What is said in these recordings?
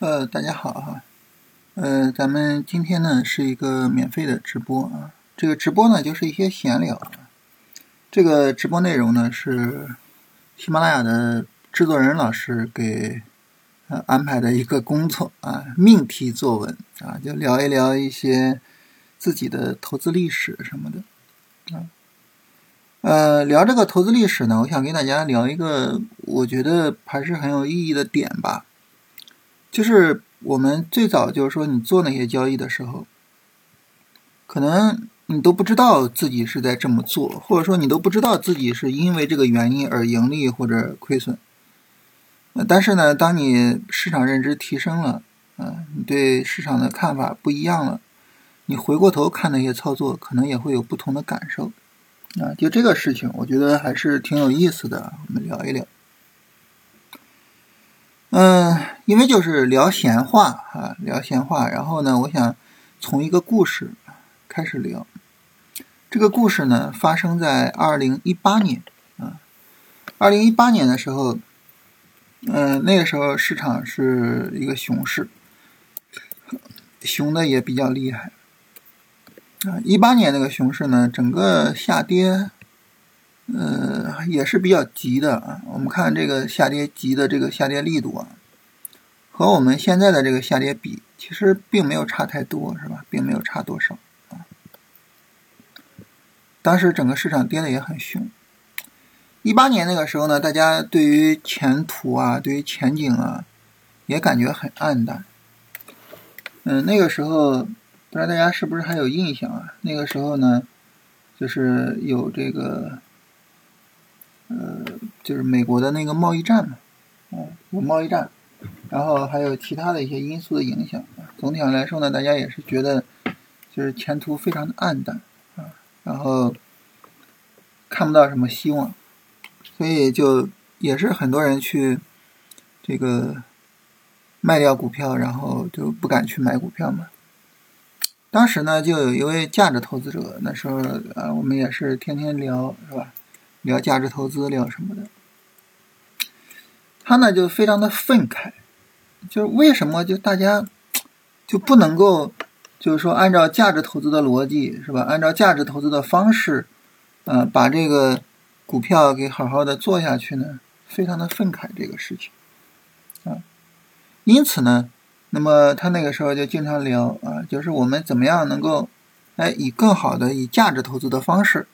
呃，大家好哈，呃，咱们今天呢是一个免费的直播啊，这个直播呢就是一些闲聊，这个直播内容呢是喜马拉雅的制作人老师给呃安排的一个工作啊，命题作文啊，就聊一聊一些自己的投资历史什么的啊。呃，聊这个投资历史呢，我想跟大家聊一个我觉得还是很有意义的点吧，就是我们最早就是说你做那些交易的时候，可能你都不知道自己是在这么做，或者说你都不知道自己是因为这个原因而盈利或者亏损。但是呢，当你市场认知提升了，啊，你对市场的看法不一样了，你回过头看那些操作，可能也会有不同的感受。啊，就这个事情，我觉得还是挺有意思的，我们聊一聊。嗯，因为就是聊闲话啊，聊闲话。然后呢，我想从一个故事开始聊。这个故事呢，发生在二零一八年啊。二零一八年的时候，嗯，那个时候市场是一个熊市，熊的也比较厉害。啊，一八年那个熊市呢，整个下跌，呃，也是比较急的啊。我们看这个下跌急的这个下跌力度啊，和我们现在的这个下跌比，其实并没有差太多，是吧？并没有差多少啊。当时整个市场跌的也很凶。一八年那个时候呢，大家对于前途啊，对于前景啊，也感觉很暗淡。嗯，那个时候。不知道大家是不是还有印象啊？那个时候呢，就是有这个，呃，就是美国的那个贸易战嘛，啊，有贸易战，然后还有其他的一些因素的影响。总体上来说呢，大家也是觉得就是前途非常的暗淡啊，然后看不到什么希望，所以就也是很多人去这个卖掉股票，然后就不敢去买股票嘛。当时呢，就有一位价值投资者，那时候啊，我们也是天天聊，是吧？聊价值投资，聊什么的。他呢就非常的愤慨，就是为什么就大家就不能够，就是说按照价值投资的逻辑，是吧？按照价值投资的方式，呃，把这个股票给好好的做下去呢？非常的愤慨这个事情，啊，因此呢。那么他那个时候就经常聊啊，就是我们怎么样能够，哎，以更好的以价值投资的方式，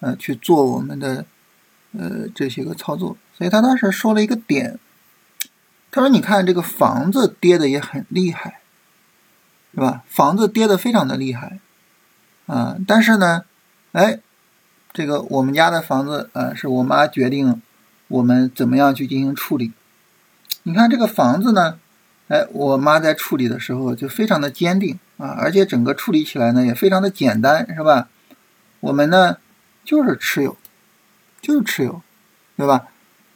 呃，去做我们的呃这些个操作。所以他当时说了一个点，他说：“你看这个房子跌的也很厉害，是吧？房子跌的非常的厉害，啊，但是呢，哎，这个我们家的房子啊，是我妈决定我们怎么样去进行处理。你看这个房子呢。”哎，我妈在处理的时候就非常的坚定啊，而且整个处理起来呢也非常的简单，是吧？我们呢就是持有，就是持有，对吧？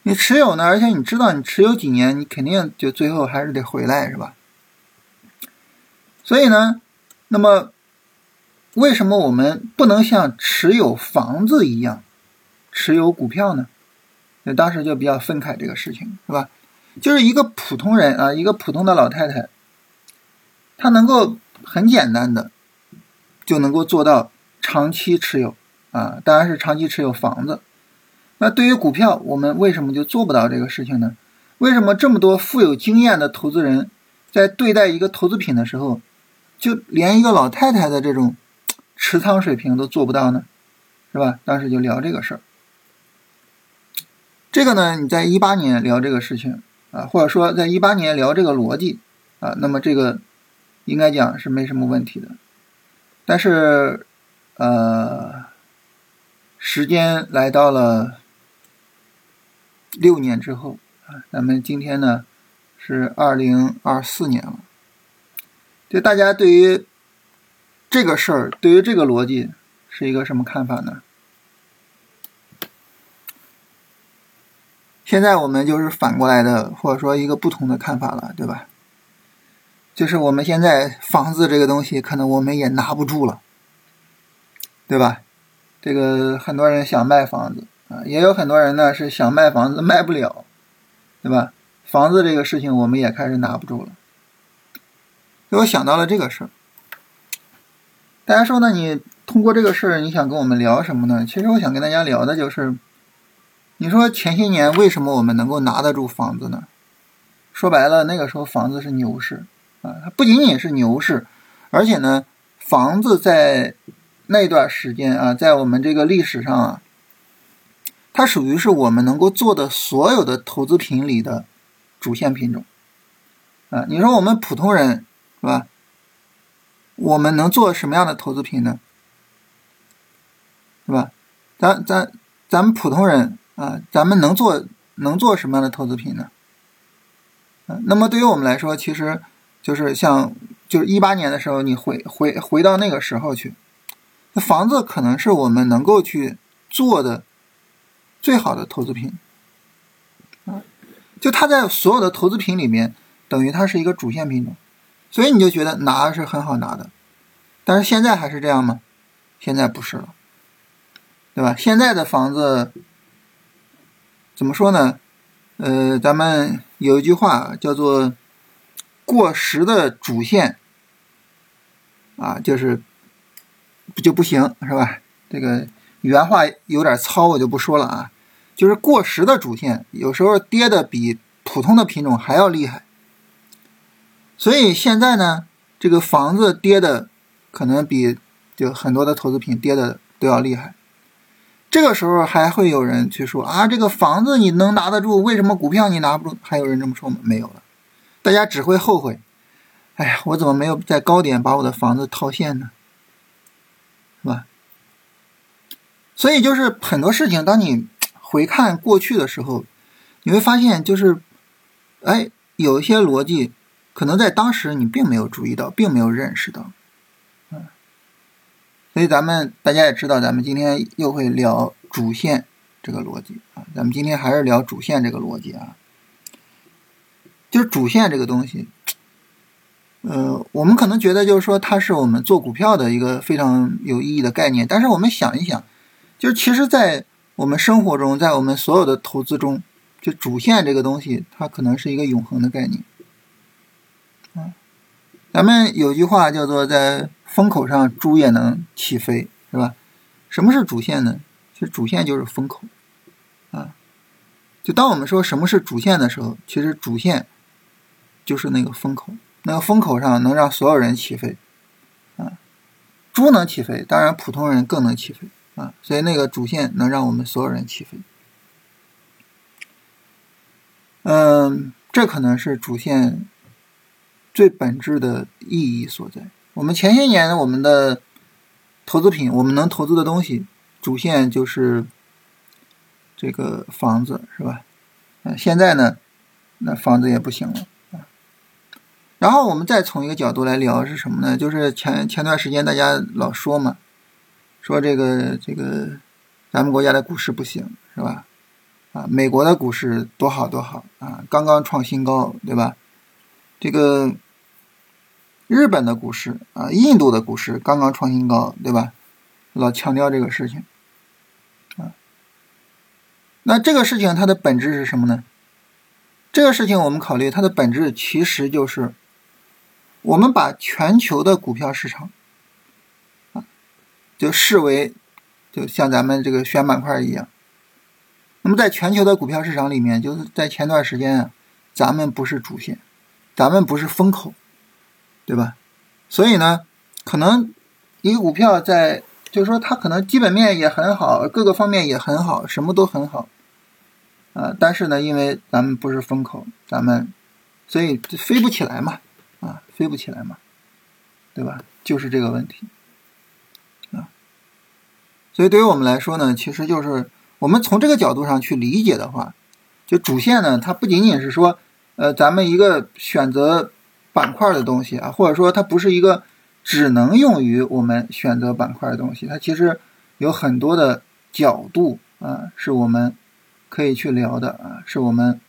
你持有呢，而且你知道你持有几年，你肯定就最后还是得回来，是吧？所以呢，那么为什么我们不能像持有房子一样持有股票呢？那当时就比较愤慨这个事情，是吧？就是一个普通人啊，一个普通的老太太，她能够很简单的就能够做到长期持有啊，当然是长期持有房子。那对于股票，我们为什么就做不到这个事情呢？为什么这么多富有经验的投资人在对待一个投资品的时候，就连一个老太太的这种持仓水平都做不到呢？是吧？当时就聊这个事儿。这个呢，你在一八年聊这个事情。啊，或者说在一八年聊这个逻辑啊，那么这个应该讲是没什么问题的。但是，呃，时间来到了六年之后啊，咱们今天呢是二零二四年了，就大家对于这个事儿，对于这个逻辑是一个什么看法呢？现在我们就是反过来的，或者说一个不同的看法了，对吧？就是我们现在房子这个东西，可能我们也拿不住了，对吧？这个很多人想卖房子啊，也有很多人呢是想卖房子卖不了，对吧？房子这个事情我们也开始拿不住了所以我想到了这个事儿。大家说呢？你通过这个事儿，你想跟我们聊什么呢？其实我想跟大家聊的就是，你说前些年为什么我们能够拿得住房子呢？说白了，那个时候房子是牛市啊，它不仅仅是牛市，而且呢，房子在那段时间啊，在我们这个历史上啊，它属于是我们能够做的所有的投资品里的主线品种啊。你说我们普通人是吧？我们能做什么样的投资品呢？是吧？咱咱咱们普通人啊，咱们能做能做什么样的投资品呢？啊，那么对于我们来说，其实就是像就是一八年的时候，你回回回到那个时候去，那房子可能是我们能够去做的最好的投资品啊，就它在所有的投资品里面，等于它是一个主线品种。所以你就觉得拿是很好拿的，但是现在还是这样吗？现在不是了，对吧？现在的房子怎么说呢？呃，咱们有一句话叫做“过时的主线”，啊，就是就不行是吧？这个原话有点糙，我就不说了啊。就是过时的主线，有时候跌的比普通的品种还要厉害。所以现在呢，这个房子跌的可能比就很多的投资品跌的都要厉害。这个时候还会有人去说啊，这个房子你能拿得住，为什么股票你拿不住？还有人这么说吗？没有了，大家只会后悔。哎呀，我怎么没有在高点把我的房子套现呢？是吧？所以就是很多事情，当你回看过去的时候，你会发现就是，哎，有一些逻辑。可能在当时你并没有注意到，并没有认识到，嗯，所以咱们大家也知道，咱们今天又会聊主线这个逻辑啊，咱们今天还是聊主线这个逻辑啊，就是主线这个东西，呃，我们可能觉得就是说它是我们做股票的一个非常有意义的概念，但是我们想一想，就是其实，在我们生活中，在我们所有的投资中，就主线这个东西，它可能是一个永恒的概念。嗯，咱们有句话叫做“在风口上猪也能起飞”，是吧？什么是主线呢？其实主线就是风口啊。就当我们说什么是主线的时候，其实主线就是那个风口，那个风口上能让所有人起飞啊。猪能起飞，当然普通人更能起飞啊。所以那个主线能让我们所有人起飞。嗯，这可能是主线。最本质的意义所在。我们前些年我们的投资品，我们能投资的东西，主线就是这个房子，是吧？嗯，现在呢，那房子也不行了。然后我们再从一个角度来聊是什么呢？就是前前段时间大家老说嘛，说这个这个咱们国家的股市不行，是吧？啊，美国的股市多好多好啊，刚刚创新高，对吧？这个。日本的股市啊，印度的股市刚刚创新高，对吧？老强调这个事情啊。那这个事情它的本质是什么呢？这个事情我们考虑它的本质其实就是，我们把全球的股票市场啊，就视为就像咱们这个选板块一样。那么在全球的股票市场里面，就是在前段时间啊，咱们不是主线，咱们不是风口。对吧？所以呢，可能一个股票在，就是说它可能基本面也很好，各个方面也很好，什么都很好，啊，但是呢，因为咱们不是风口，咱们所以飞不起来嘛，啊，飞不起来嘛，对吧？就是这个问题，啊，所以对于我们来说呢，其实就是我们从这个角度上去理解的话，就主线呢，它不仅仅是说，呃，咱们一个选择。板块的东西啊，或者说它不是一个只能用于我们选择板块的东西，它其实有很多的角度啊，是我们可以去聊的啊，是我们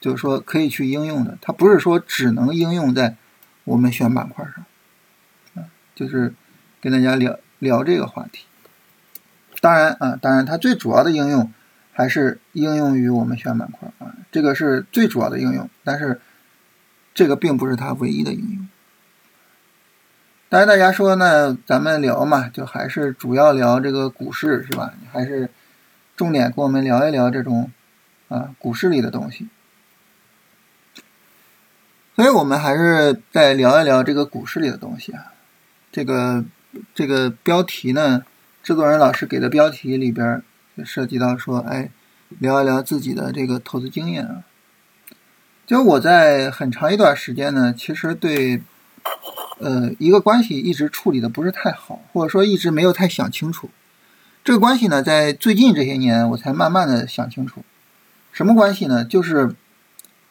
就是说可以去应用的。它不是说只能应用在我们选板块上啊，就是跟大家聊聊这个话题。当然啊，当然它最主要的应用还是应用于我们选板块啊，这个是最主要的应用，但是。这个并不是它唯一的应用，当然大家说呢咱们聊嘛，就还是主要聊这个股市是吧？还是重点跟我们聊一聊这种啊股市里的东西。所以我们还是再聊一聊这个股市里的东西啊。这个这个标题呢，制作人老师给的标题里边就涉及到说，哎，聊一聊自己的这个投资经验啊。就我在很长一段时间呢，其实对呃一个关系一直处理的不是太好，或者说一直没有太想清楚。这个关系呢，在最近这些年我才慢慢的想清楚。什么关系呢？就是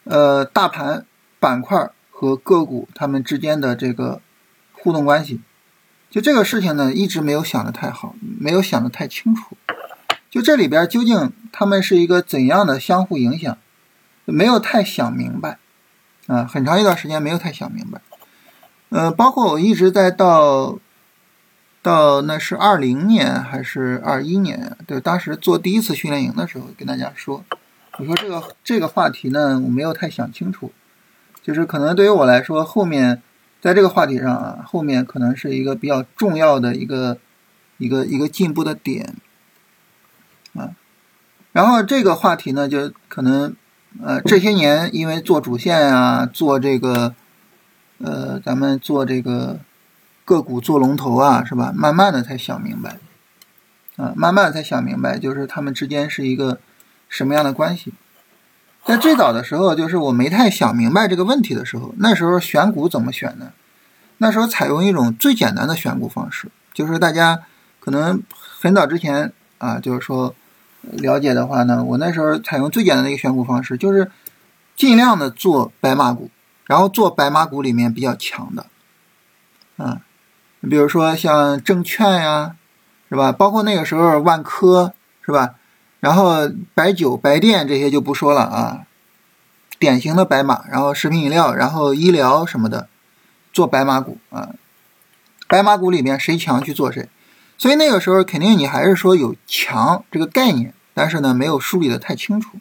呃大盘。板块和个股它们之间的这个互动关系，就这个事情呢，一直没有想的太好，没有想的太清楚。就这里边究竟他们是一个怎样的相互影响，没有太想明白啊，很长一段时间没有太想明白。呃，包括我一直在到到那是二零年还是二一年，对，当时做第一次训练营的时候，跟大家说，我说这个这个话题呢，我没有太想清楚。就是可能对于我来说，后面在这个话题上啊，后面可能是一个比较重要的一个一个一个进步的点啊。然后这个话题呢，就可能呃这些年因为做主线啊，做这个呃咱们做这个个股做龙头啊，是吧？慢慢的才想明白啊，慢慢的才想明白，就是他们之间是一个什么样的关系。在最早的时候，就是我没太想明白这个问题的时候，那时候选股怎么选呢？那时候采用一种最简单的选股方式，就是大家可能很早之前啊，就是说了解的话呢，我那时候采用最简单的一个选股方式，就是尽量的做白马股，然后做白马股里面比较强的，啊，比如说像证券呀，是吧？包括那个时候万科，是吧？然后白酒、白电这些就不说了啊，典型的白马。然后食品饮料，然后医疗什么的，做白马股啊。白马股里面谁强去做谁。所以那个时候肯定你还是说有强这个概念，但是呢没有梳理的太清楚。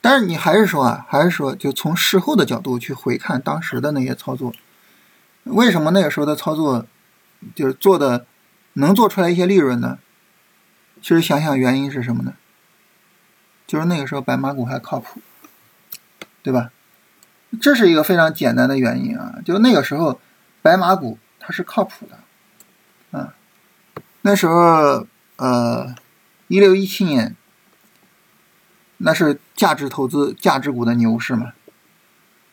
但是你还是说啊，还是说就从事后的角度去回看当时的那些操作，为什么那个时候的操作就是做的能做出来一些利润呢？其实想想原因是什么呢？就是那个时候白马股还靠谱，对吧？这是一个非常简单的原因啊，就那个时候白马股它是靠谱的，啊，那时候呃一六一七年那是价值投资价值股的牛市嘛，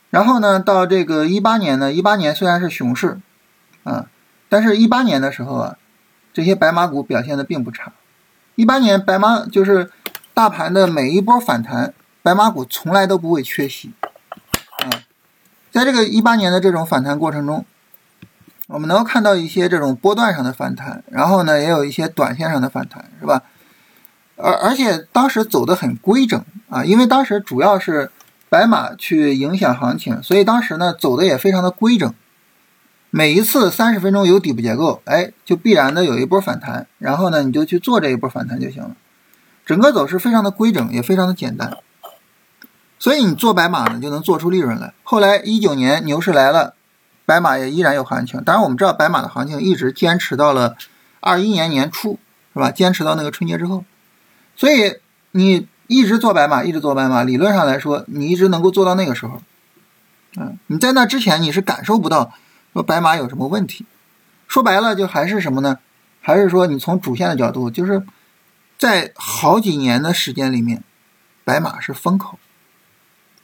然后呢到这个一八年呢，一八年虽然是熊市啊，但是一八年的时候啊，这些白马股表现的并不差。一八年白马就是大盘的每一波反弹，白马股从来都不会缺席。啊，在这个一八年的这种反弹过程中，我们能够看到一些这种波段上的反弹，然后呢，也有一些短线上的反弹，是吧？而而且当时走的很规整啊，因为当时主要是白马去影响行情，所以当时呢走的也非常的规整。每一次三十分钟有底部结构，哎，就必然的有一波反弹，然后呢，你就去做这一波反弹就行了。整个走势非常的规整，也非常的简单，所以你做白马呢就能做出利润来。后来一九年牛市来了，白马也依然有行情。当然我们知道白马的行情一直坚持到了二一年年初，是吧？坚持到那个春节之后，所以你一直做白马，一直做白马，理论上来说，你一直能够做到那个时候。嗯，你在那之前你是感受不到。说白马有什么问题？说白了就还是什么呢？还是说你从主线的角度，就是在好几年的时间里面，白马是风口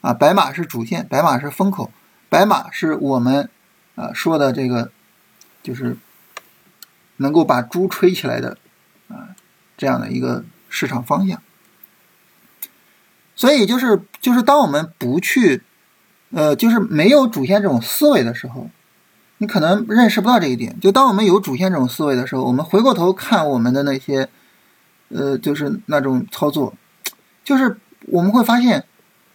啊，白马是主线，白马是风口，白马是我们啊说的这个，就是能够把猪吹起来的啊这样的一个市场方向。所以就是就是当我们不去呃就是没有主线这种思维的时候。你可能认识不到这一点。就当我们有主线这种思维的时候，我们回过头看我们的那些，呃，就是那种操作，就是我们会发现，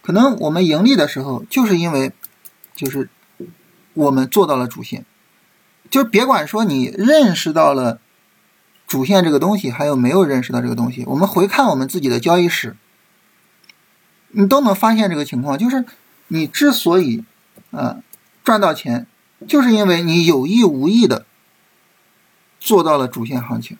可能我们盈利的时候，就是因为，就是我们做到了主线。就别管说你认识到了主线这个东西，还有没有认识到这个东西，我们回看我们自己的交易史，你都能发现这个情况，就是你之所以啊赚到钱。就是因为你有意无意的做到了主线行情。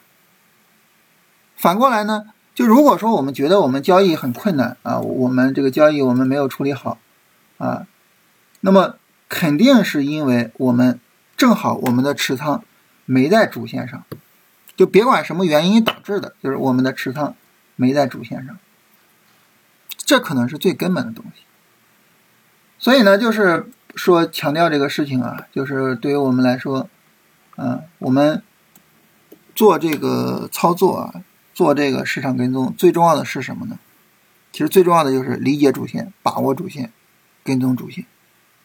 反过来呢，就如果说我们觉得我们交易很困难啊，我们这个交易我们没有处理好啊，那么肯定是因为我们正好我们的持仓没在主线上，就别管什么原因导致的，就是我们的持仓没在主线上，这可能是最根本的东西。所以呢，就是说强调这个事情啊，就是对于我们来说，嗯，我们做这个操作啊。做这个市场跟踪最重要的是什么呢？其实最重要的就是理解主线、把握主线、跟踪主线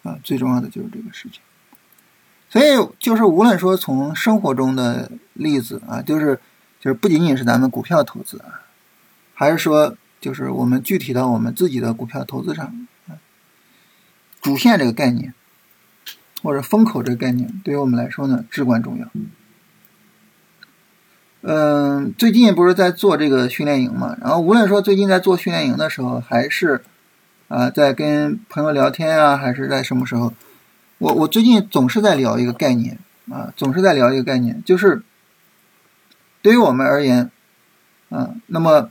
啊，最重要的就是这个事情。所以就是无论说从生活中的例子啊，就是就是不仅仅是咱们股票投资啊，还是说就是我们具体到我们自己的股票投资上，主线这个概念或者风口这个概念，对于我们来说呢至关重要。嗯，最近不是在做这个训练营嘛？然后无论说最近在做训练营的时候，还是啊在跟朋友聊天啊，还是在什么时候，我我最近总是在聊一个概念啊，总是在聊一个概念，就是对于我们而言，啊，那么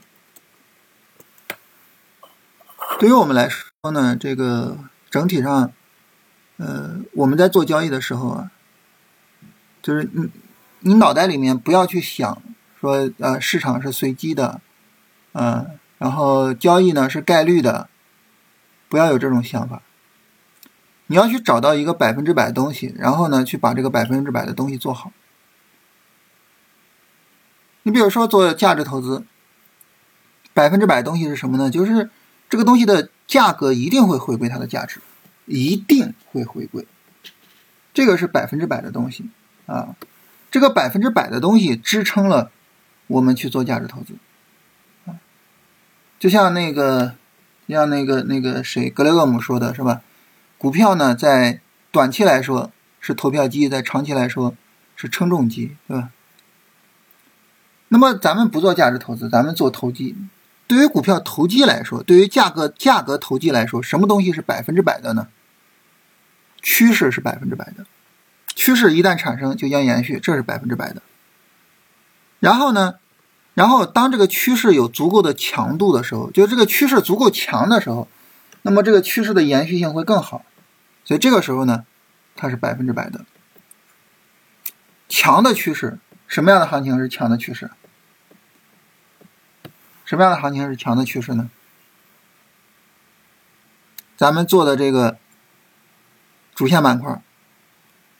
对于我们来说呢，这个整体上，呃，我们在做交易的时候啊，就是你。你脑袋里面不要去想说，呃，市场是随机的，嗯，然后交易呢是概率的，不要有这种想法。你要去找到一个百分之百的东西，然后呢去把这个百分之百的东西做好。你比如说做价值投资，百分之百东西是什么呢？就是这个东西的价格一定会回归它的价值，一定会回归，这个是百分之百的东西啊。这个百分之百的东西支撑了我们去做价值投资，啊，就像那个，像那个那个谁格雷厄姆说的是吧？股票呢，在短期来说是投票机，在长期来说是称重机，对吧？那么咱们不做价值投资，咱们做投机。对于股票投机来说，对于价格价格投机来说，什么东西是百分之百的呢？趋势是百分之百的。趋势一旦产生，就将延续，这是百分之百的。然后呢，然后当这个趋势有足够的强度的时候，就这个趋势足够强的时候，那么这个趋势的延续性会更好。所以这个时候呢，它是百分之百的。强的趋势，什么样的行情是强的趋势？什么样的行情是强的趋势呢？咱们做的这个主线板块。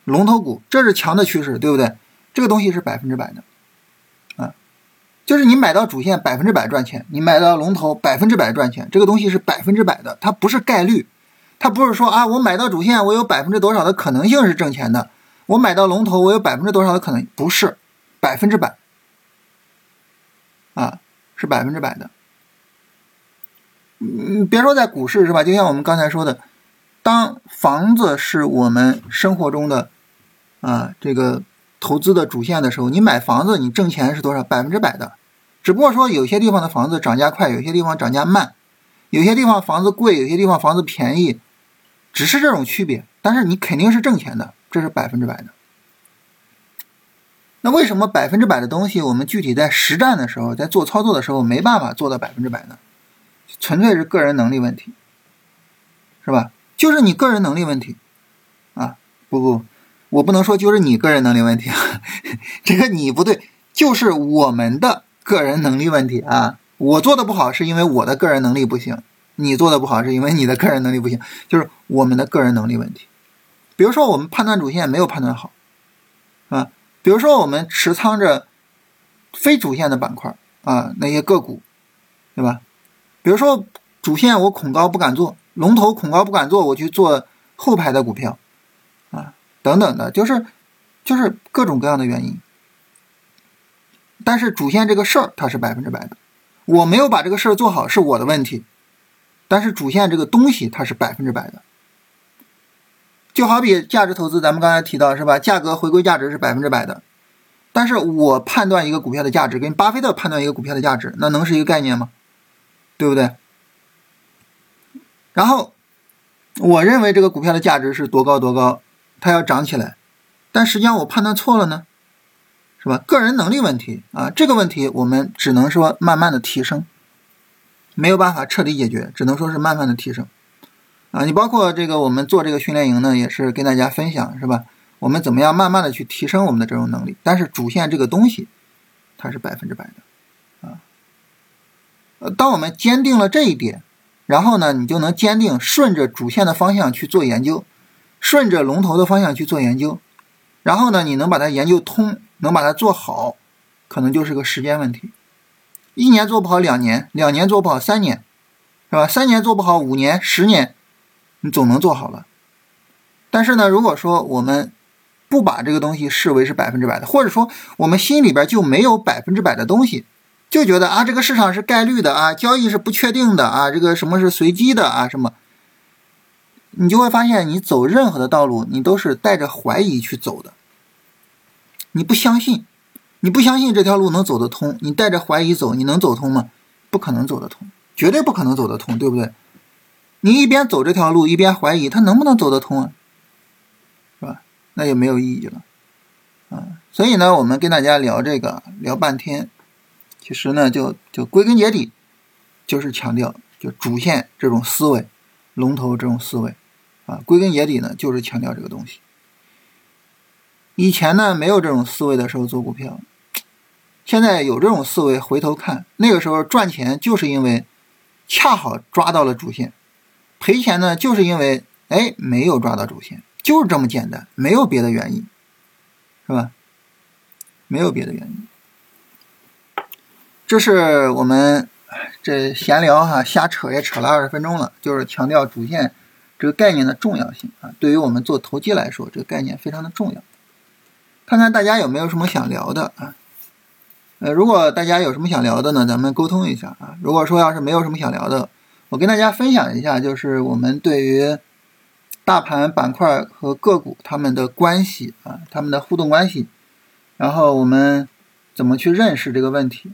龙头股，这是强的趋势，对不对？这个东西是百分之百的，啊，就是你买到主线百分之百赚钱，你买到龙头百分之百赚钱，这个东西是百分之百的，它不是概率，它不是说啊，我买到主线我有百分之多少的可能性是挣钱的，我买到龙头我有百分之多少的可能，不是百分之百，啊，是百分之百的。嗯，别说在股市是吧？就像我们刚才说的。当房子是我们生活中的啊这个投资的主线的时候，你买房子你挣钱是多少？百分之百的。只不过说有些地方的房子涨价快，有些地方涨价慢，有些地方房子贵，有些地方房子便宜，只是这种区别。但是你肯定是挣钱的，这是百分之百的。那为什么百分之百的东西我们具体在实战的时候，在做操作的时候没办法做到百分之百呢？纯粹是个人能力问题，是吧？就是你个人能力问题，啊不不，我不能说就是你个人能力问题啊，这个你不对，就是我们的个人能力问题啊。我做的不好是因为我的个人能力不行，你做的不好是因为你的个人能力不行，就是我们的个人能力问题。比如说我们判断主线没有判断好，啊，比如说我们持仓着非主线的板块啊那些个股，对吧？比如说主线我恐高不敢做。龙头恐高不敢做，我去做后排的股票，啊，等等的，就是就是各种各样的原因。但是主线这个事儿它是百分之百的，我没有把这个事儿做好是我的问题。但是主线这个东西它是百分之百的，就好比价值投资，咱们刚才提到是吧？价格回归价值是百分之百的，但是我判断一个股票的价值跟巴菲特判断一个股票的价值，那能是一个概念吗？对不对？然后，我认为这个股票的价值是多高多高，它要涨起来，但实际上我判断错了呢，是吧？个人能力问题啊，这个问题我们只能说慢慢的提升，没有办法彻底解决，只能说是慢慢的提升啊。你包括这个我们做这个训练营呢，也是跟大家分享，是吧？我们怎么样慢慢的去提升我们的这种能力？但是主线这个东西，它是百分之百的啊。呃，当我们坚定了这一点，然后呢，你就能坚定顺着主线的方向去做研究。顺着龙头的方向去做研究，然后呢，你能把它研究通，能把它做好，可能就是个时间问题。一年做不好，两年；两年做不好，三年，是吧？三年做不好，五年、十年，你总能做好了。但是呢，如果说我们不把这个东西视为是百分之百的，或者说我们心里边就没有百分之百的东西，就觉得啊，这个市场是概率的啊，交易是不确定的啊，这个什么是随机的啊，什么？你就会发现，你走任何的道路，你都是带着怀疑去走的。你不相信，你不相信这条路能走得通，你带着怀疑走，你能走通吗？不可能走得通，绝对不可能走得通，对不对？你一边走这条路，一边怀疑，它能不能走得通啊？是吧？那就没有意义了。啊，所以呢，我们跟大家聊这个聊半天，其实呢，就就归根结底，就是强调就主线这种思维，龙头这种思维。啊，归根结底呢，就是强调这个东西。以前呢，没有这种思维的时候做股票，现在有这种思维，回头看那个时候赚钱，就是因为恰好抓到了主线；赔钱呢，就是因为哎没有抓到主线，就是这么简单，没有别的原因，是吧？没有别的原因。这是我们这闲聊哈，瞎扯也扯了二十分钟了，就是强调主线。这个概念的重要性啊，对于我们做投机来说，这个概念非常的重要。看看大家有没有什么想聊的啊？呃，如果大家有什么想聊的呢，咱们沟通一下啊。如果说要是没有什么想聊的，我跟大家分享一下，就是我们对于大盘板块和个股它们的关系啊，它们的互动关系，然后我们怎么去认识这个问题。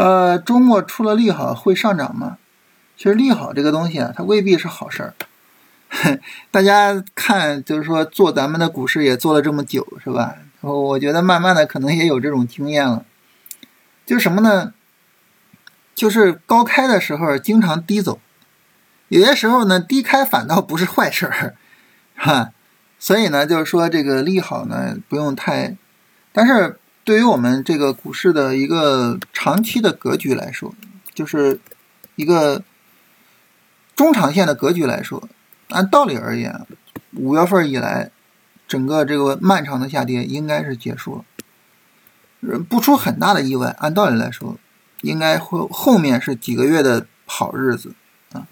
呃，周末出了利好会上涨吗？其实利好这个东西啊，它未必是好事儿。大家看，就是说做咱们的股市也做了这么久，是吧？我觉得慢慢的可能也有这种经验了。就是什么呢？就是高开的时候经常低走，有些时候呢低开反倒不是坏事儿，哈。所以呢，就是说这个利好呢不用太，但是。对于我们这个股市的一个长期的格局来说，就是一个中长线的格局来说，按道理而言，五月份以来，整个这个漫长的下跌应该是结束了，不出很大的意外，按道理来说，应该会后面是几个月的好日子啊。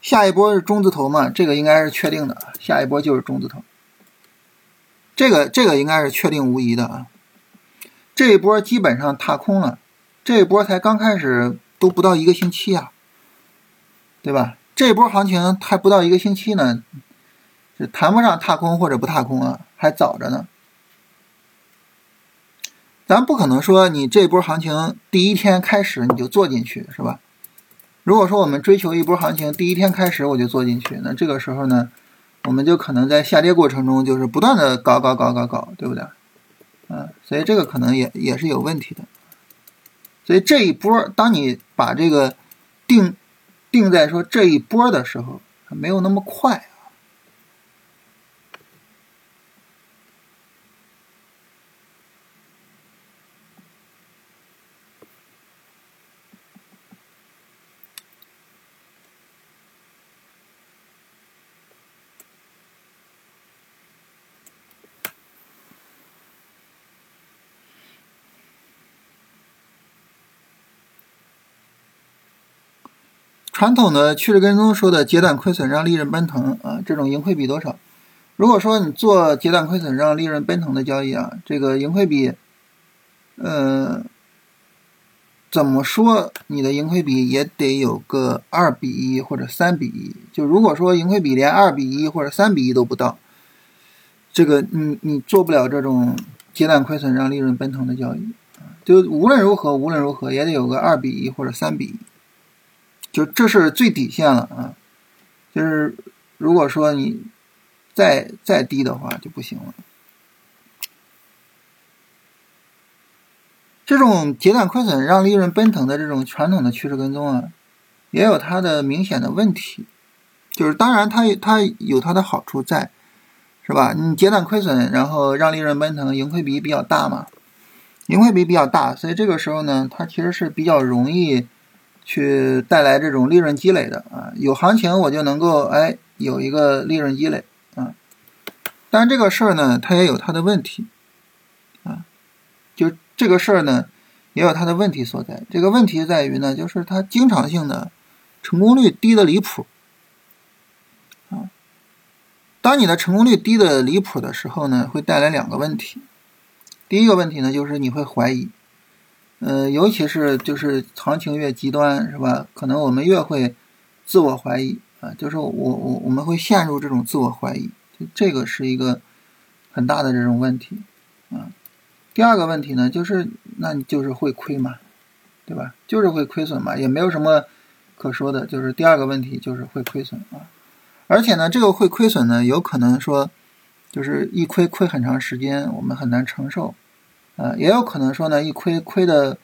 下一波是中字头嘛，这个应该是确定的，下一波就是中字头，这个这个应该是确定无疑的啊。这一波基本上踏空了，这一波才刚开始，都不到一个星期啊，对吧？这波行情还不到一个星期呢，就谈不上踏空或者不踏空啊，还早着呢。咱不可能说你这波行情第一天开始你就做进去，是吧？如果说我们追求一波行情第一天开始我就做进去，那这个时候呢，我们就可能在下跌过程中就是不断的搞搞搞搞搞，对不对？嗯，所以这个可能也也是有问题的，所以这一波，当你把这个定定在说这一波的时候，没有那么快。传统的趋势跟踪说的截短亏损让利润奔腾啊，这种盈亏比多少？如果说你做截短亏损让利润奔腾的交易啊，这个盈亏比，呃，怎么说你的盈亏比也得有个二比一或者三比一。就如果说盈亏比连二比一或者三比一都不到，这个你你做不了这种截短亏损让利润奔腾的交易啊。就无论如何无论如何也得有个二比一或者三比一，就这是最底线了啊。就是如果说你。再再低的话就不行了。这种截短亏损让利润奔腾的这种传统的趋势跟踪啊，也有它的明显的问题。就是当然它它有它的好处在，是吧？你截短亏损，然后让利润奔腾，盈亏比比较大嘛，盈亏比比较大，所以这个时候呢，它其实是比较容易去带来这种利润积累的啊。有行情我就能够哎有一个利润积累啊。但这个事儿呢，它也有它的问题，啊，就这个事儿呢，也有它的问题所在。这个问题在于呢，就是它经常性的成功率低的离谱，啊，当你的成功率低的离谱的时候呢，会带来两个问题。第一个问题呢，就是你会怀疑，呃，尤其是就是行情越极端，是吧？可能我们越会自我怀疑，啊，就是我我我们会陷入这种自我怀疑。这个是一个很大的这种问题啊。第二个问题呢，就是那你就是会亏嘛，对吧？就是会亏损嘛，也没有什么可说的。就是第二个问题就是会亏损啊。而且呢，这个会亏损呢，有可能说就是一亏亏很长时间，我们很难承受啊。也有可能说呢，一亏亏的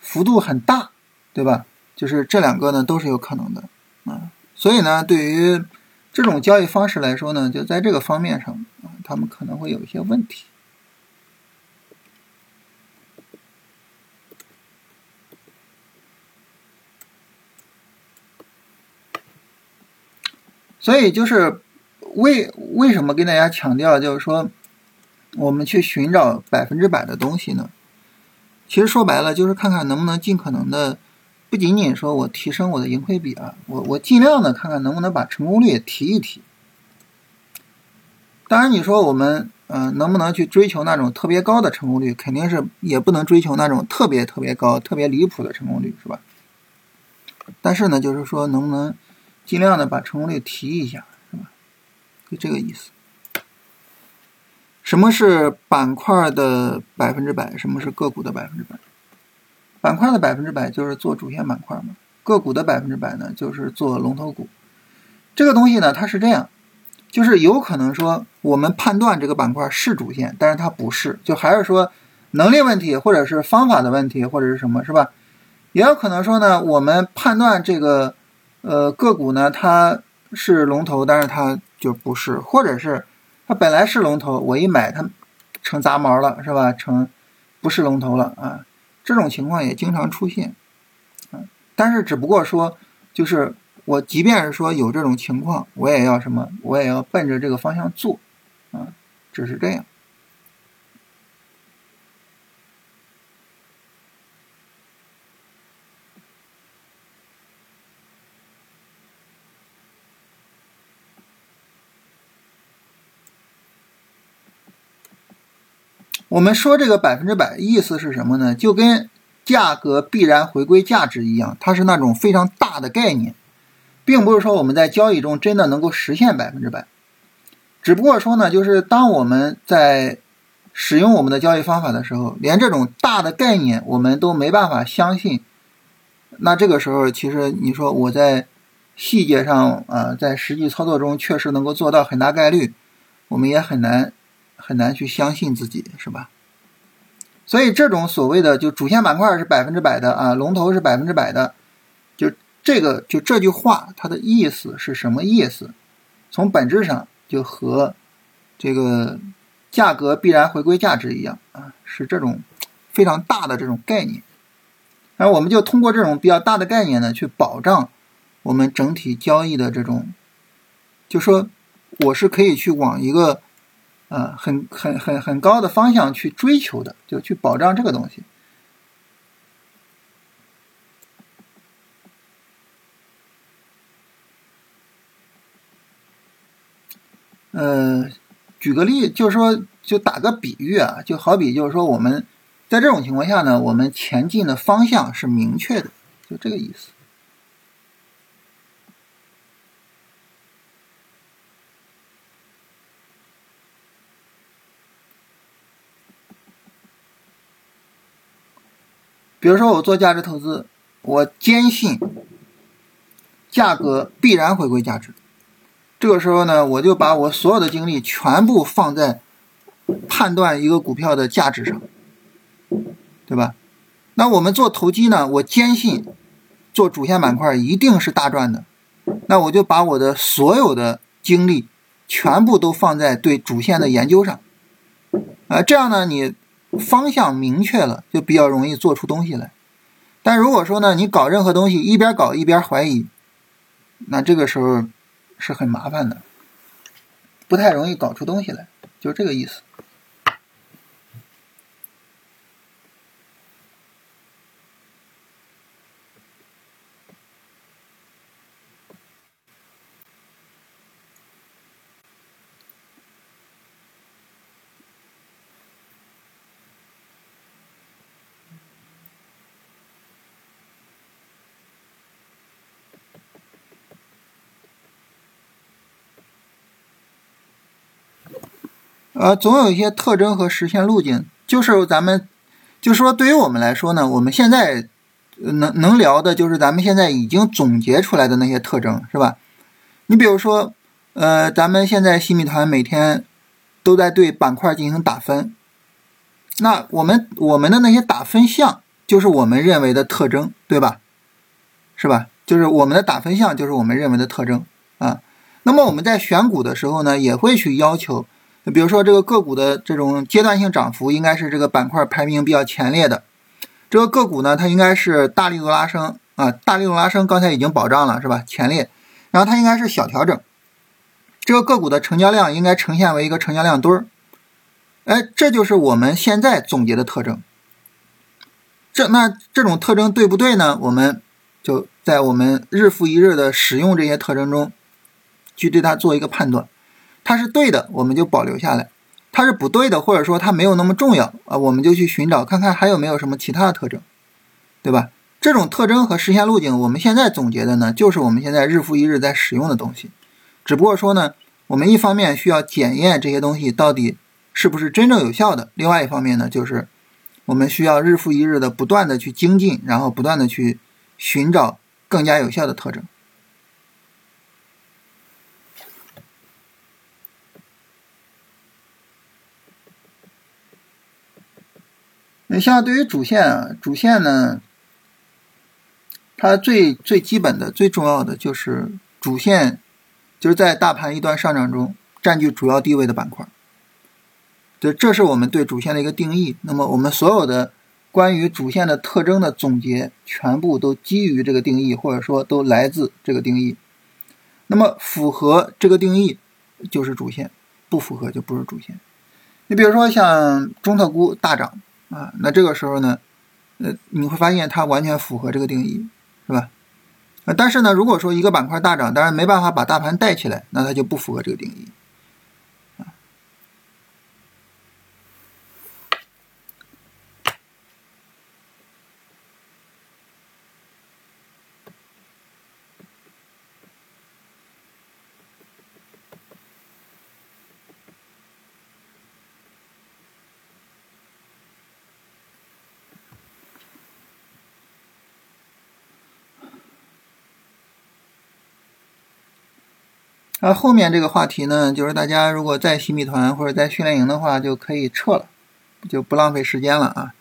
幅度很大，对吧？就是这两个呢都是有可能的啊。所以呢，对于这种交易方式来说呢，就在这个方面上啊，他们可能会有一些问题。所以就是为为什么跟大家强调，就是说我们去寻找百分之百的东西呢？其实说白了，就是看看能不能尽可能的。不仅仅说我提升我的盈亏比啊，我我尽量的看看能不能把成功率也提一提。当然，你说我们嗯能不能去追求那种特别高的成功率，肯定是也不能追求那种特别特别高、特别离谱的成功率，是吧？但是呢，就是说能不能尽量的把成功率提一下，是吧？就这个意思。什么是板块的百分之百？什么是个股的百分之百？板块的百分之百就是做主线板块嘛，个股的百分之百呢就是做龙头股。这个东西呢，它是这样，就是有可能说我们判断这个板块是主线，但是它不是，就还是说能力问题，或者是方法的问题，或者是什么，是吧？也有可能说呢，我们判断这个呃个股呢它是龙头，但是它就不是，或者是本来是龙头，我一买它成杂毛了，是吧？成不是龙头了啊。这种情况也经常出现，啊，但是只不过说，就是我即便是说有这种情况，我也要什么，我也要奔着这个方向做，啊，只是这样。我们说这个百分之百意思是什么呢？就跟价格必然回归价值一样，它是那种非常大的概念，并不是说我们在交易中真的能够实现百分之百。只不过说呢，就是当我们在使用我们的交易方法的时候，连这种大的概念我们都没办法相信，那这个时候其实你说我在细节上啊，在实际操作中确实能够做到很大概率，我们也很难。很难去相信自己，是吧？所以这种所谓的就主线板块是百分之百的啊，龙头是百分之百的，就这个就这句话它的意思是什么意思？从本质上就和这个价格必然回归价值一样啊，是这种非常大的这种概念。然后我们就通过这种比较大的概念呢，去保障我们整体交易的这种，就说我是可以去往一个。啊，很很很很高的方向去追求的，就去保障这个东西。呃，举个例，就是说，就打个比喻啊，就好比就是说，我们在这种情况下呢，我们前进的方向是明确的，就这个意思。比如说，我做价值投资，我坚信价格必然回归价值。这个时候呢，我就把我所有的精力全部放在判断一个股票的价值上，对吧？那我们做投机呢，我坚信做主线板块一定是大赚的，那我就把我的所有的精力全部都放在对主线的研究上。啊，这样呢，你。方向明确了，就比较容易做出东西来。但如果说呢，你搞任何东西一边搞一边怀疑，那这个时候是很麻烦的，不太容易搞出东西来，就这个意思。呃，总有一些特征和实现路径，就是咱们，就说对于我们来说呢，我们现在能能聊的就是咱们现在已经总结出来的那些特征，是吧？你比如说，呃，咱们现在新米团每天都在对板块进行打分，那我们我们的那些打分项就是我们认为的特征，对吧？是吧？就是我们的打分项就是我们认为的特征啊。那么我们在选股的时候呢，也会去要求。比如说这个个股的这种阶段性涨幅，应该是这个板块排名比较前列的。这个个股呢，它应该是大力度拉升啊，大力度拉升，刚才已经保障了是吧？前列，然后它应该是小调整。这个个股的成交量应该呈现为一个成交量堆儿。哎，这就是我们现在总结的特征。这那这种特征对不对呢？我们就在我们日复一日的使用这些特征中，去对它做一个判断。它是对的，我们就保留下来；它是不对的，或者说它没有那么重要啊，我们就去寻找看看还有没有什么其他的特征，对吧？这种特征和实现路径，我们现在总结的呢，就是我们现在日复一日在使用的东西。只不过说呢，我们一方面需要检验这些东西到底是不是真正有效的，另外一方面呢，就是我们需要日复一日的不断的去精进，然后不断的去寻找更加有效的特征。你像对于主线啊，主线呢，它最最基本的、最重要的就是主线，就是在大盘一段上涨中占据主要地位的板块。对，这是我们对主线的一个定义。那么，我们所有的关于主线的特征的总结，全部都基于这个定义，或者说都来自这个定义。那么，符合这个定义就是主线，不符合就不是主线。你比如说像中特估大涨。啊，那这个时候呢，呃，你会发现它完全符合这个定义，是吧？啊，但是呢，如果说一个板块大涨，当然没办法把大盘带起来，那它就不符合这个定义。那后面这个话题呢，就是大家如果在新米团或者在训练营的话，就可以撤了，就不浪费时间了啊。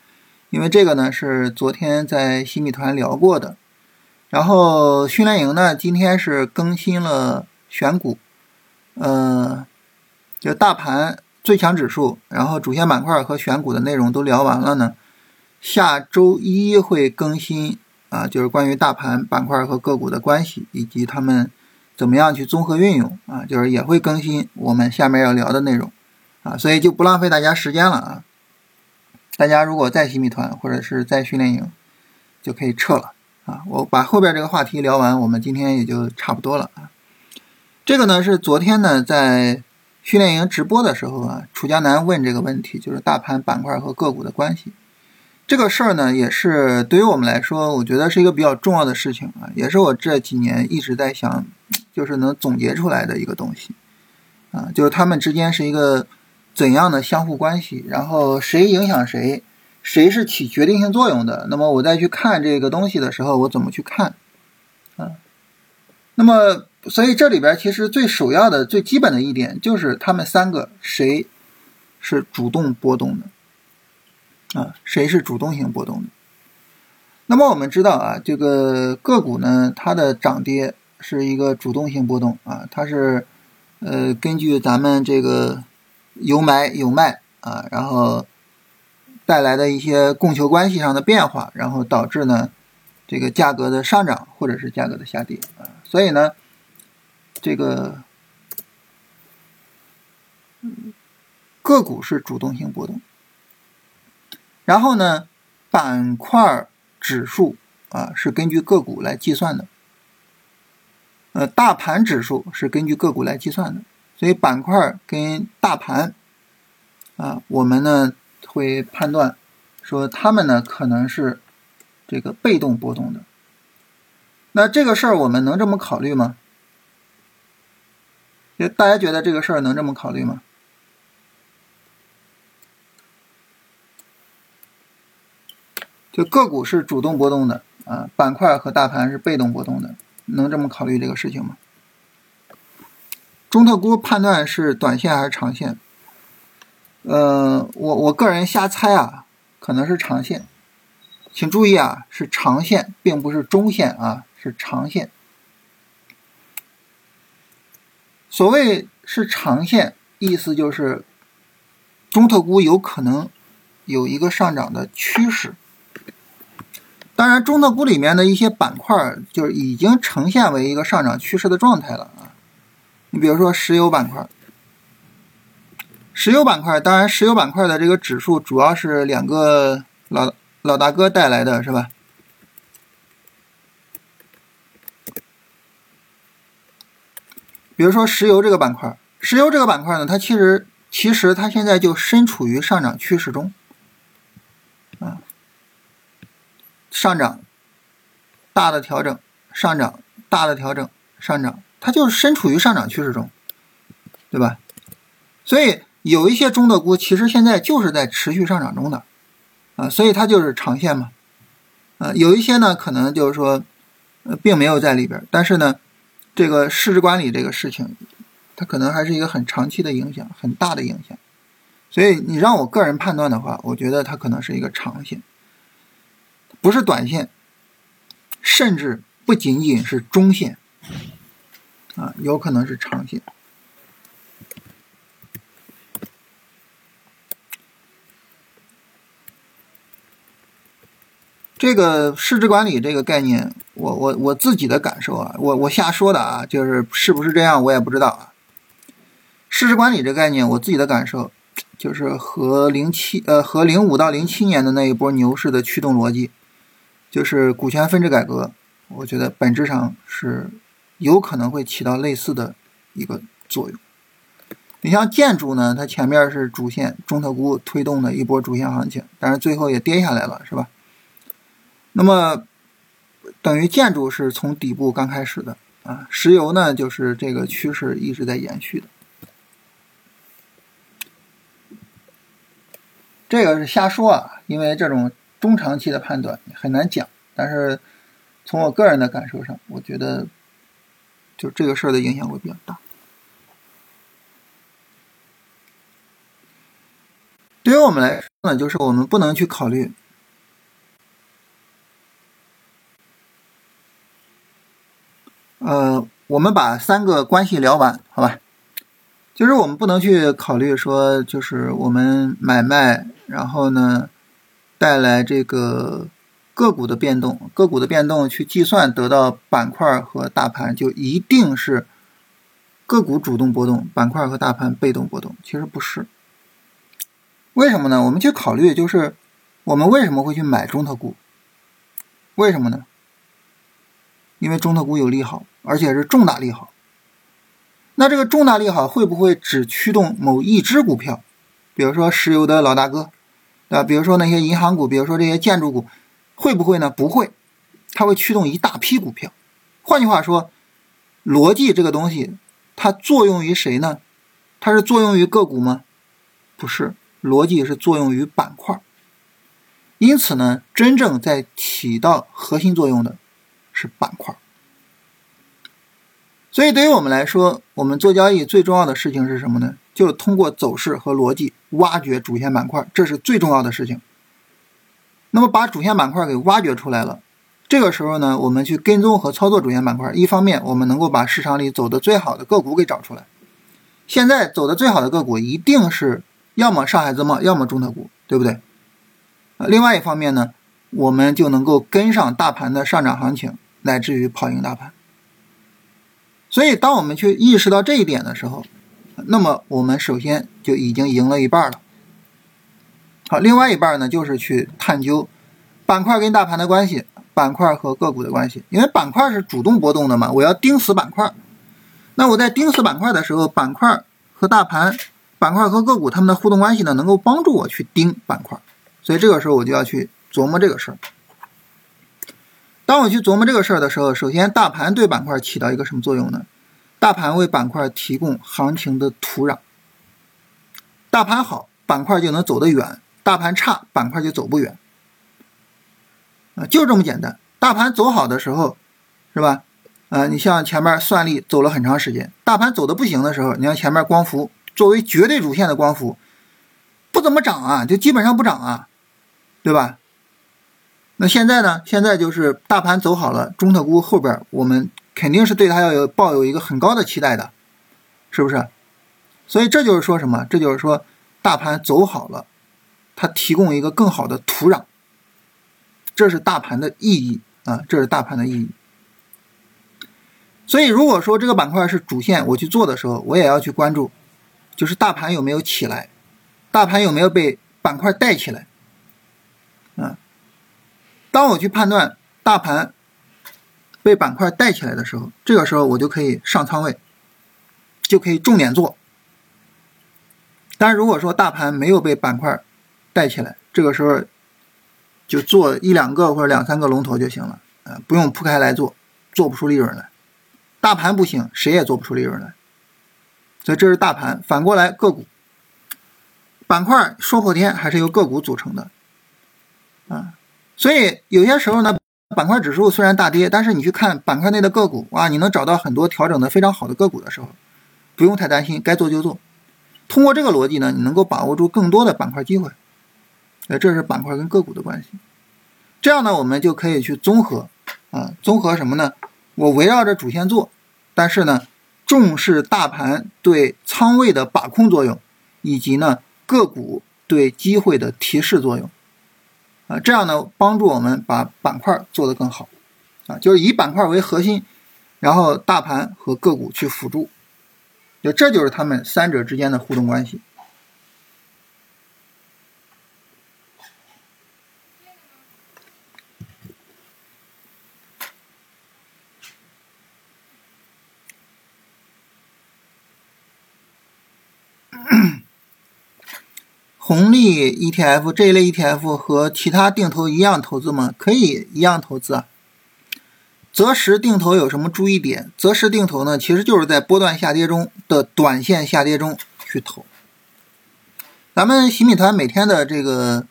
因为这个呢是昨天在新米团聊过的，然后训练营呢今天是更新了选股，呃，就大盘最强指数，然后主线板块和选股的内容都聊完了呢。下周一会更新啊，就是关于大盘板块和个股的关系以及他们。怎么样去综合运用啊？就是也会更新我们下面要聊的内容啊，所以就不浪费大家时间了啊。大家如果在新米团或者是在训练营，就可以撤了啊。我把后边这个话题聊完，我们今天也就差不多了啊。这个呢是昨天呢在训练营直播的时候啊，楚江南问这个问题，就是大盘板块和个股的关系。这个事儿呢，也是对于我们来说，我觉得是一个比较重要的事情啊，也是我这几年一直在想，就是能总结出来的一个东西啊，就是他们之间是一个怎样的相互关系，然后谁影响谁，谁是起决定性作用的。那么我再去看这个东西的时候，我怎么去看啊？那么。所以这里边其实最首要的、最基本的一点就是他们三个谁是主动波动的啊？谁是主动性波动的？那么我们知道啊，这个个股呢，它的涨跌是一个主动性波动啊，它是呃根据咱们这个有买有卖啊，然后带来的一些供求关系上的变化，然后导致呢这个价格的上涨或者是价格的下跌啊，所以呢。这个个股是主动性波动，然后呢，板块指数啊是根据个股来计算的，呃，大盘指数是根据个股来计算的，所以板块跟大盘啊，我们呢会判断说他们呢可能是这个被动波动的，那这个事儿我们能这么考虑吗？就大家觉得这个事儿能这么考虑吗？就个股是主动波动的啊，板块和大盘是被动波动的，能这么考虑这个事情吗？中特估判断是短线还是长线？呃，我我个人瞎猜啊，可能是长线，请注意啊，是长线，并不是中线啊，是长线。所谓是长线，意思就是中特估有可能有一个上涨的趋势。当然，中特估里面的一些板块就是已经呈现为一个上涨趋势的状态了啊。你比如说石油板块，石油板块，当然石油板块的这个指数主要是两个老老大哥带来的是吧？比如说石油这个板块，石油这个板块呢，它其实其实它现在就身处于上涨趋势中，啊，上涨大的调整，上涨大的调整，上涨，它就是身处于上涨趋势中，对吧？所以有一些中的股其实现在就是在持续上涨中的，啊，所以它就是长线嘛，啊，有一些呢可能就是说，并没有在里边，但是呢。这个市值管理这个事情，它可能还是一个很长期的影响，很大的影响。所以你让我个人判断的话，我觉得它可能是一个长线，不是短线，甚至不仅仅是中线，啊，有可能是长线。这个市值管理这个概念，我我我自己的感受啊，我我瞎说的啊，就是是不是这样我也不知道啊。市值管理这概念，我自己的感受就是和零七呃和零五到零七年的那一波牛市的驱动逻辑，就是股权分置改革，我觉得本质上是有可能会起到类似的一个作用。你像建筑呢，它前面是主线中特估推动的一波主线行情，但是最后也跌下来了，是吧？那么，等于建筑是从底部刚开始的啊，石油呢就是这个趋势一直在延续的。这个是瞎说啊，因为这种中长期的判断很难讲。但是从我个人的感受上，我觉得就这个事儿的影响会比较大。对于我们来说呢，就是我们不能去考虑。呃，我们把三个关系聊完，好吧？就是我们不能去考虑说，就是我们买卖，然后呢，带来这个个股的变动，个股的变动去计算得到板块和大盘，就一定是个股主动波动，板块和大盘被动波动。其实不是，为什么呢？我们去考虑，就是我们为什么会去买中特估？为什么呢？因为中特估有利好。而且是重大利好，那这个重大利好会不会只驱动某一只股票？比如说石油的老大哥，啊？比如说那些银行股，比如说这些建筑股，会不会呢？不会，它会驱动一大批股票。换句话说，逻辑这个东西，它作用于谁呢？它是作用于个股吗？不是，逻辑是作用于板块。因此呢，真正在起到核心作用的是板块。所以，对于我们来说，我们做交易最重要的事情是什么呢？就是通过走势和逻辑挖掘主线板块，这是最重要的事情。那么，把主线板块给挖掘出来了，这个时候呢，我们去跟踪和操作主线板块，一方面我们能够把市场里走的最好的个股给找出来。现在走的最好的个股一定是要么上海自贸，要么中特股，对不对？另外一方面呢，我们就能够跟上大盘的上涨行情，乃至于跑赢大盘。所以，当我们去意识到这一点的时候，那么我们首先就已经赢了一半了。好，另外一半呢，就是去探究板块跟大盘的关系，板块和个股的关系。因为板块是主动波动的嘛，我要盯死板块。那我在盯死板块的时候，板块和大盘、板块和个股它们的互动关系呢，能够帮助我去盯板块。所以这个时候我就要去琢磨这个事儿。当我去琢磨这个事儿的时候，首先大盘对板块起到一个什么作用呢？大盘为板块提供行情的土壤。大盘好，板块就能走得远；大盘差，板块就走不远。啊，就这么简单。大盘走好的时候，是吧？啊，你像前面算力走了很长时间，大盘走的不行的时候，你像前面光伏作为绝对主线的光伏，不怎么涨啊，就基本上不涨啊，对吧？那现在呢？现在就是大盘走好了，中特估后边我们肯定是对它要有抱有一个很高的期待的，是不是？所以这就是说什么？这就是说大盘走好了，它提供一个更好的土壤，这是大盘的意义啊，这是大盘的意义。所以，如果说这个板块是主线，我去做的时候，我也要去关注，就是大盘有没有起来，大盘有没有被板块带起来。当我去判断大盘被板块带起来的时候，这个时候我就可以上仓位，就可以重点做。但是如果说大盘没有被板块带起来，这个时候就做一两个或者两三个龙头就行了，啊，不用铺开来做，做不出利润来。大盘不行，谁也做不出利润来。所以这是大盘。反过来，个股板块说破天还是由个股组成的啊。所以有些时候呢，板块指数虽然大跌，但是你去看板块内的个股，哇，你能找到很多调整的非常好的个股的时候，不用太担心，该做就做。通过这个逻辑呢，你能够把握住更多的板块机会。呃，这是板块跟个股的关系。这样呢，我们就可以去综合啊，综合什么呢？我围绕着主线做，但是呢，重视大盘对仓位的把控作用，以及呢个股对机会的提示作用，这样呢帮助我们把板块做得更好，啊，就是以板块为核心，然后大盘和个股去辅助，就这就是他们三者之间的互动关系。红利 ETF 这一类 ETF 和其他定投一样投资吗？可以一样投资啊。择时定投有什么注意点？择时定投呢，其实就是在波段下跌中的短线下跌中去投。咱们洗米团每天的这个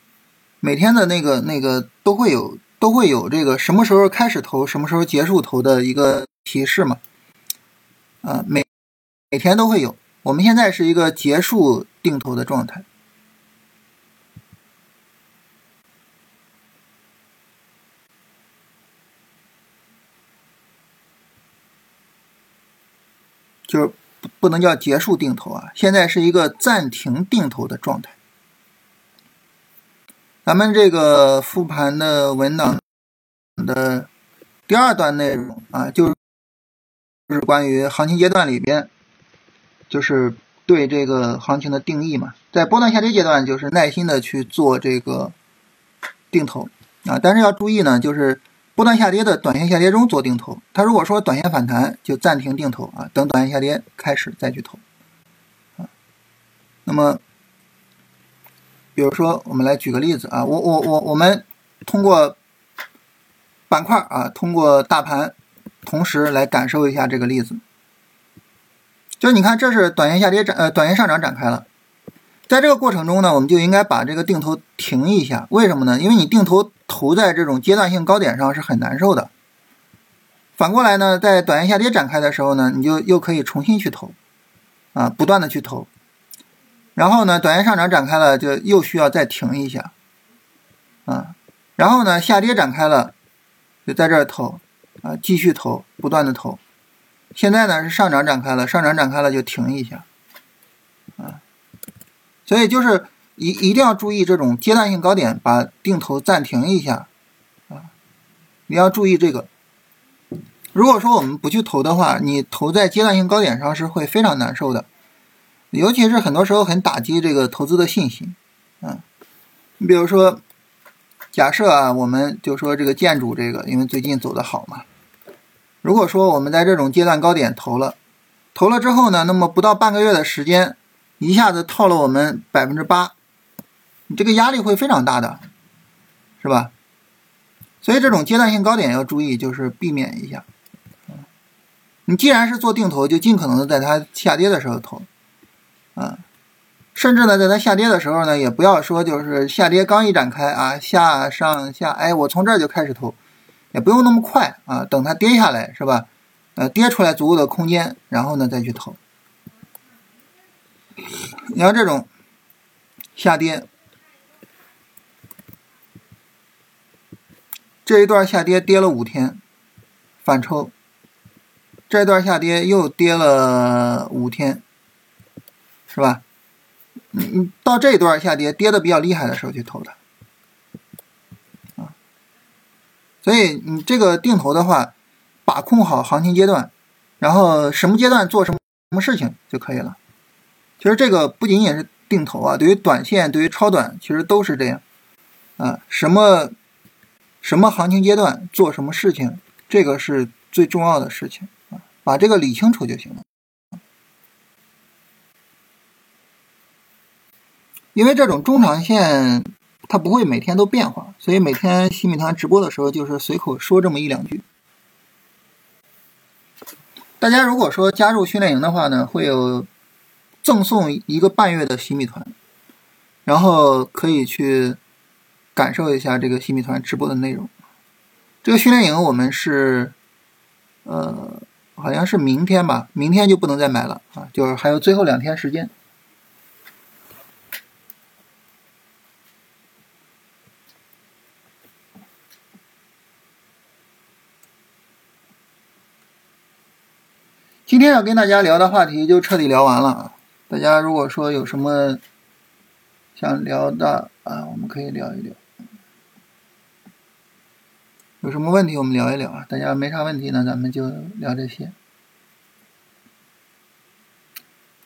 每天的那个那个都会有都会有这个什么时候开始投，什么时候结束投的一个提示嘛。啊，每每天都会有。我们现在是一个结束定投的状态。就是不能叫结束定投啊，现在是一个暂停定投的状态。咱们这个复盘的文档的第二段内容啊，就是就是关于行情阶段里边，就是对这个行情的定义嘛。在波段下跌阶段，就是耐心的去做这个定投啊，但是要注意呢，就是波段下跌的短线下跌中做定投。它如果说短线反弹，就暂停定投啊，等短线下跌开始再去投啊。那么，比如说我们来举个例子啊，我我我我们通过板块啊，通过大盘，同时来感受一下这个例子。就是你看，这是短线下跌展呃短线上涨展开了。在这个过程中呢，我们就应该把这个定投停一下。为什么呢？因为你定投投在这种阶段性高点上是很难受的。反过来呢，在短线下跌展开的时候呢，你就又可以重新去投，啊，不断的去投。然后呢，短线上涨展开了，就又需要再停一下，啊，然后呢，下跌展开了，就在这儿投，啊，继续投，不断的投。现在呢是上涨展开了，上涨展开了就停一下，啊。所以就是一一定要注意这种阶段性高点，把定投暂停一下，啊，你要注意这个。如果说我们不去投的话，你投在阶段性高点上是会非常难受的，尤其是很多时候很打击这个投资的信心，啊，你比如说，假设啊，我们就说这个建筑这个，因为最近走的好嘛，如果说我们在这种阶段高点投了，投了之后呢，那么不到半个月的时间。一下子套了我们百分之八，这个压力会非常大的，是吧？所以这种阶段性高点要注意，就是避免一下。你既然是做定投，就尽可能的在它下跌的时候投，啊，甚至呢，在它下跌的时候呢，也不要说就是下跌刚一展开啊，下上下，哎，我从这儿就开始投，也不用那么快啊，等它跌下来，是吧？呃，跌出来足够的空间，然后呢再去投。你要这种下跌，这一段下跌跌了五天，反抽，这一段下跌又跌了五天，是吧？你你到这一段下跌跌的比较厉害的时候去投的，啊，所以你这个定投的话，把控好行情阶段，然后什么阶段做什么什么事情就可以了。其实这个不仅仅是定投啊，对于短线，对于超短，其实都是这样啊。什么什么行情阶段做什么事情，这个是最重要的事情啊，把这个理清楚就行了。因为这种中长线它不会每天都变化，所以每天新米团直播的时候就是随口说这么一两句。大家如果说加入训练营的话呢，会有。赠送一个半月的新米团，然后可以去感受一下这个新米团直播的内容。这个训练营我们是，呃，好像是明天吧，明天就不能再买了啊，就是还有最后两天时间。今天要跟大家聊的话题就彻底聊完了啊。大家如果说有什么想聊的啊，我们可以聊一聊。有什么问题我们聊一聊啊。大家没啥问题呢，咱们就聊这些。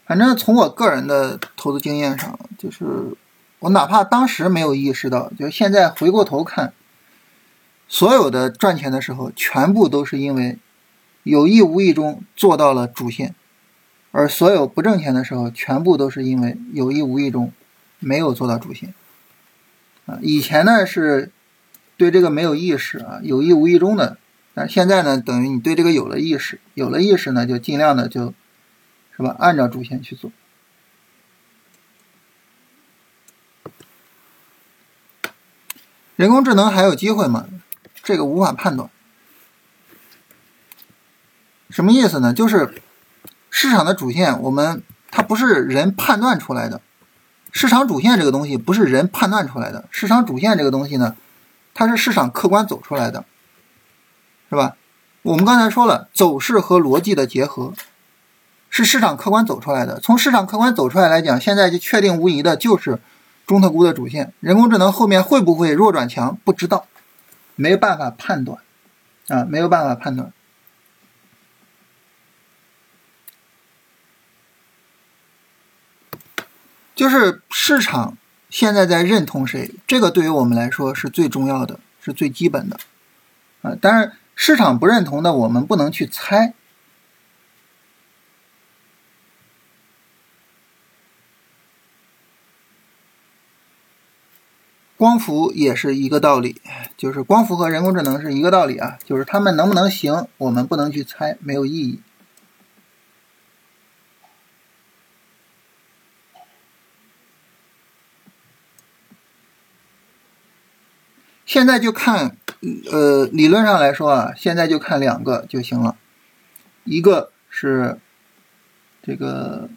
反正从我个人的投资经验上，就是我哪怕当时没有意识到，就现在回过头看，所有的赚钱的时候，全部都是因为有意无意中做到了主线。而所有不挣钱的时候，全部都是因为有意无意中没有做到主线啊。以前呢是对这个没有意识啊，有意无意中的，但现在呢，等于你对这个有了意识，有了意识呢，就尽量的就，是吧，按照主线去做。人工智能还有机会吗？这个无法判断。什么意思呢？就是。市场的主线，我们它不是人判断出来的。市场主线这个东西不是人判断出来的。市场主线这个东西呢，它是市场客观走出来的，是吧？我们刚才说了，走势和逻辑的结合是市场客观走出来的。从市场客观走出来来讲，现在就确定无疑的就是中特估的主线。人工智能后面会不会弱转强，不知道，没有办法判断啊，没有办法判断。就是市场现在在认同谁，这个对于我们来说是最重要的，是最基本的，啊，但是市场不认同的，我们不能去猜。光伏也是一个道理，就是光伏和人工智能是一个道理啊，就是他们能不能行，我们不能去猜，没有意义。现在就看，呃，理论上来说啊，现在就看两个就行了，一个是这个。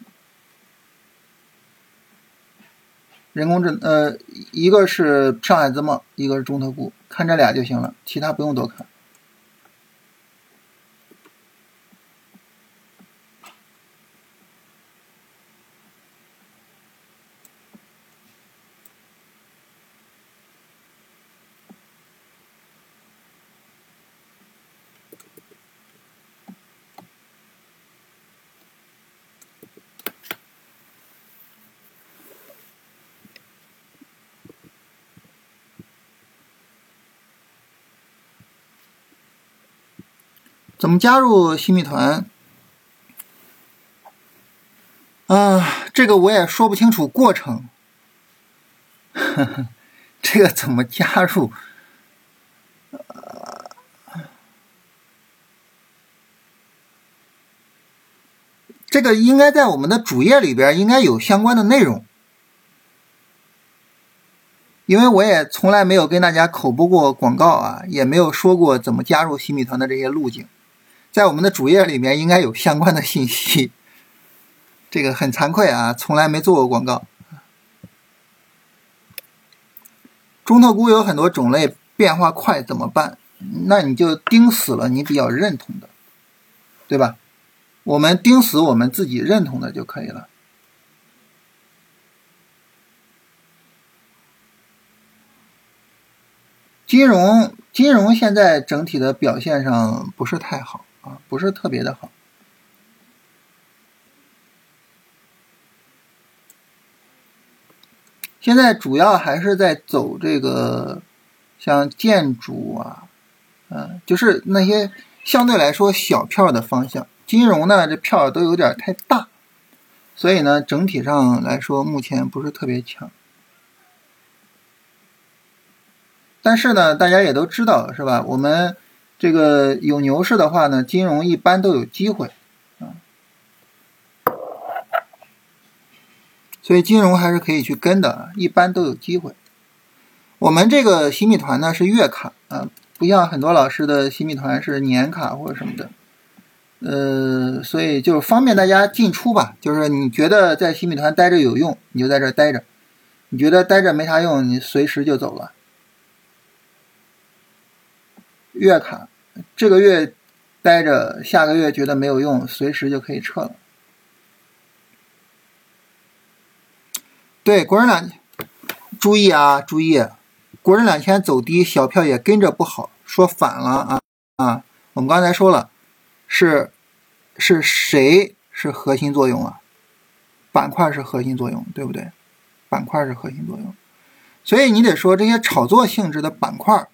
人工智能呃，一个是上海自贸，一个是中特估，看这俩就行了，其他不用多看。怎么加入新米团？啊，这个我也说不清楚过程。呵呵，这个怎么加入？这个应该在我们的主页里边应该有相关的内容，因为我也从来没有跟大家口播过广告啊，也没有说过怎么加入新米团的这些路径。在我们的主页里面应该有相关的信息，这个很惭愧啊，从来没做过广告。中特估有很多种类，变化快怎么办？那你就盯死了你比较认同的，对吧？我们盯死我们自己认同的就可以了。金融金融现在整体的表现上不是太好。啊，不是特别的好。现在主要还是在走这个，像建筑啊，嗯，就是那些相对来说小票的方向。金融呢，这票都有点太大，所以呢，整体上来说目前不是特别强。但是呢，大家也都知道，是吧？我们。这个有牛市的话呢，金融一般都有机会，啊，所以金融还是可以去跟的，一般都有机会。我们这个新米团呢是月卡啊，不像很多老师的新米团是年卡或者什么的，呃，所以就方便大家进出吧。就是你觉得在新米团待着有用，你就在这待着；你觉得待着没啥用，你随时就走了。月卡，这个月待着，下个月觉得没有用，随时就可以撤了。对，国人两，注意啊，注意，国人两千走低，小票也跟着不好，说反了啊啊！我们刚才说了，是是谁是核心作用啊？板块是核心作用，对不对？板块是核心作用，所以你得说这些炒作性质的板块。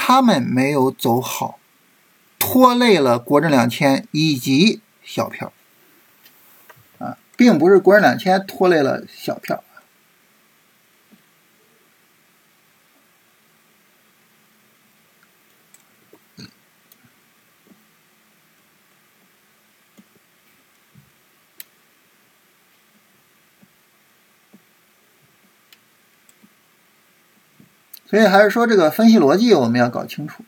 他们没有走好，拖累了国证两千以及小票，啊，并不是国证两千拖累了小票。所以还是说这个分析逻辑我们要搞清楚。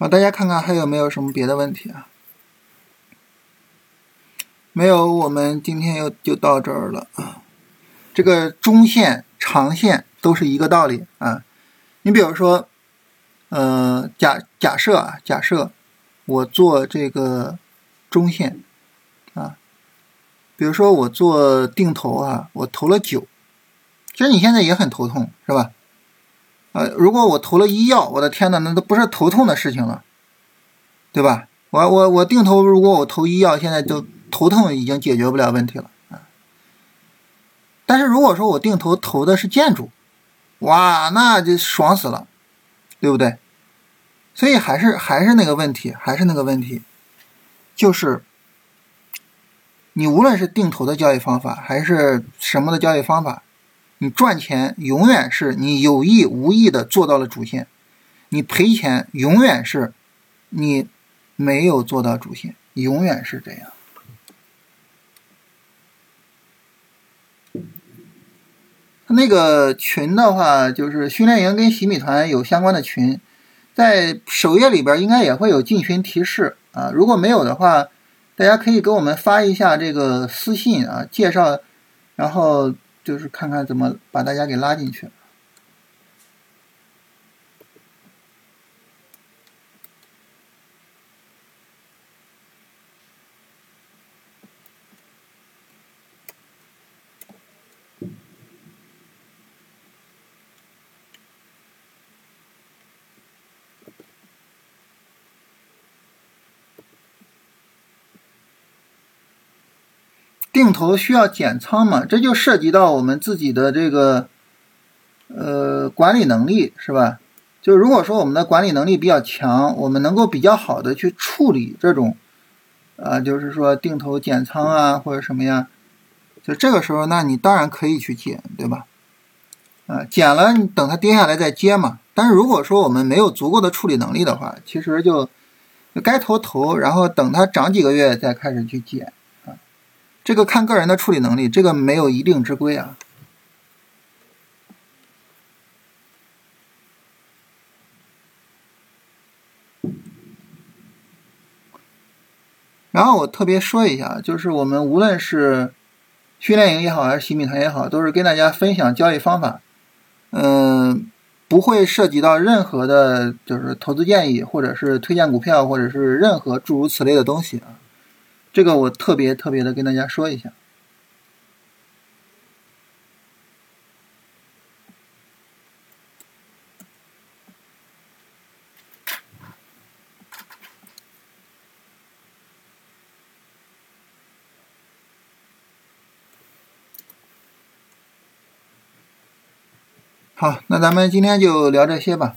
好，大家看看还有没有什么别的问题啊？没有，我们今天又就到这儿了啊。这个中线、长线都是一个道理啊。你比如说，呃，假假设啊，假设我做这个中线啊，比如说我做定投啊，我投了九，其实你现在也很头痛，是吧？呃，如果我投了医药，我的天呐，那都不是头痛的事情了，对吧？我我我定投，如果我投医药，现在就头痛已经解决不了问题了啊。但是如果说我定投投的是建筑，哇，那就爽死了，对不对？所以还是还是那个问题，还是那个问题，就是你无论是定投的交易方法，还是什么的交易方法，你赚钱永远是你有意无意的做到了主线，你赔钱永远是你没有做到主线，永远是这样。那个群的话，就是训练营跟洗米团有相关的群。在首页里边应该也会有进群提示啊，如果没有的话，大家可以给我们发一下这个私信啊，介绍，然后就是看看怎么把大家给拉进去。定投需要减仓嘛？这就涉及到我们自己的这个呃管理能力，是吧？就如果说我们的管理能力比较强，我们能够比较好的去处理这种啊，就是说定投减仓啊或者什么呀，就这个时候，那你当然可以去减，对吧？啊，减了你等它跌下来再接嘛。但是如果说我们没有足够的处理能力的话，其实就该投投，然后等它涨几个月再开始去减。这个看个人的处理能力，这个没有一定之规啊。然后我特别说一下，就是我们无论是训练营也好，还是洗米团也好，都是跟大家分享交易方法，嗯，不会涉及到任何的，就是投资建议，或者是推荐股票，或者是任何诸如此类的东西啊。这个我特别特别的跟大家说一下。好，那咱们今天就聊这些吧。